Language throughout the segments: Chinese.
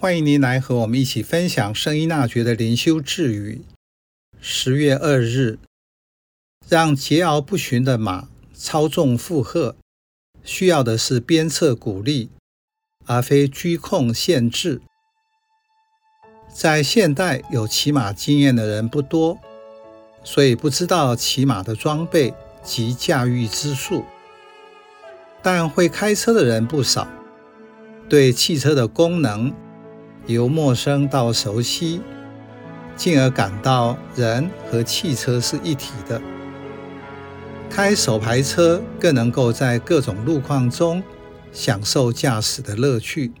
欢迎您来和我们一起分享圣依纳爵的灵修智语。十月二日，让桀骜不驯的马操纵负荷，需要的是鞭策鼓励，而非拘控限制。在现代，有骑马经验的人不多，所以不知道骑马的装备及驾驭之术。但会开车的人不少，对汽车的功能，由陌生到熟悉，进而感到人和汽车是一体的。开手排车更能够在各种路况中享受驾驶的乐趣。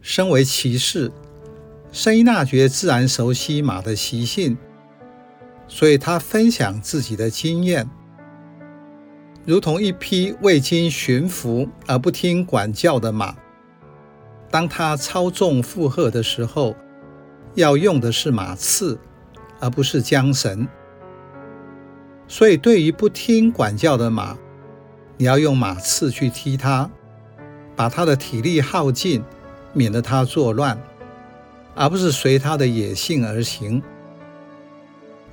身为骑士，圣依纳爵自然熟悉马的习性，所以他分享自己的经验，如同一匹未经驯服而不听管教的马。当他操纵负荷的时候，要用的是马刺，而不是缰绳。所以，对于不听管教的马，你要用马刺去踢它，把它的体力耗尽，免得它作乱，而不是随它的野性而行。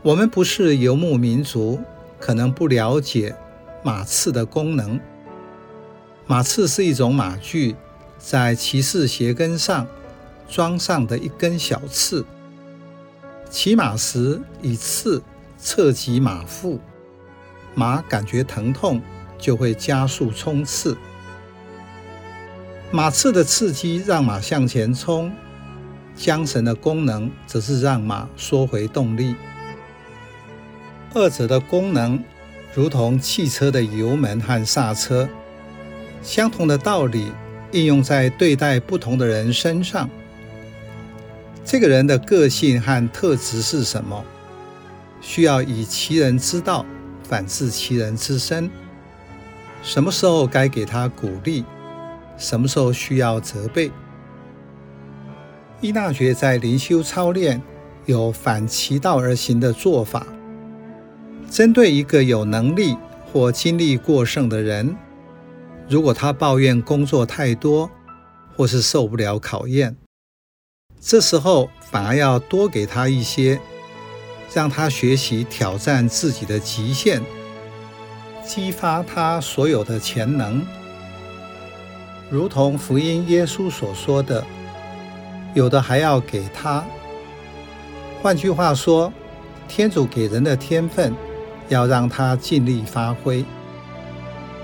我们不是游牧民族，可能不了解马刺的功能。马刺是一种马具。在骑士鞋跟上装上的一根小刺，骑马时以刺侧击马腹，马感觉疼痛就会加速冲刺。马刺的刺激让马向前冲，缰绳的功能则是让马缩回动力。二者的功能如同汽车的油门和刹车，相同的道理。应用在对待不同的人身上，这个人的个性和特质是什么？需要以其人之道反治其人之身。什么时候该给他鼓励？什么时候需要责备？依纳爵在灵修操练有反其道而行的做法，针对一个有能力或精力过剩的人。如果他抱怨工作太多，或是受不了考验，这时候反而要多给他一些，让他学习挑战自己的极限，激发他所有的潜能。如同福音耶稣所说的，有的还要给他。换句话说，天主给人的天分，要让他尽力发挥。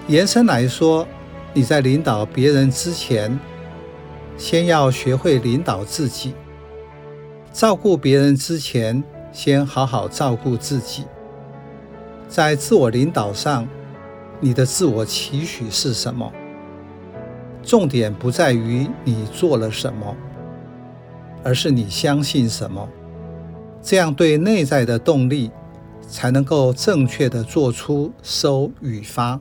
延伸来说，你在领导别人之前，先要学会领导自己；照顾别人之前，先好好照顾自己。在自我领导上，你的自我期许是什么？重点不在于你做了什么，而是你相信什么。这样对内在的动力，才能够正确的做出收与发。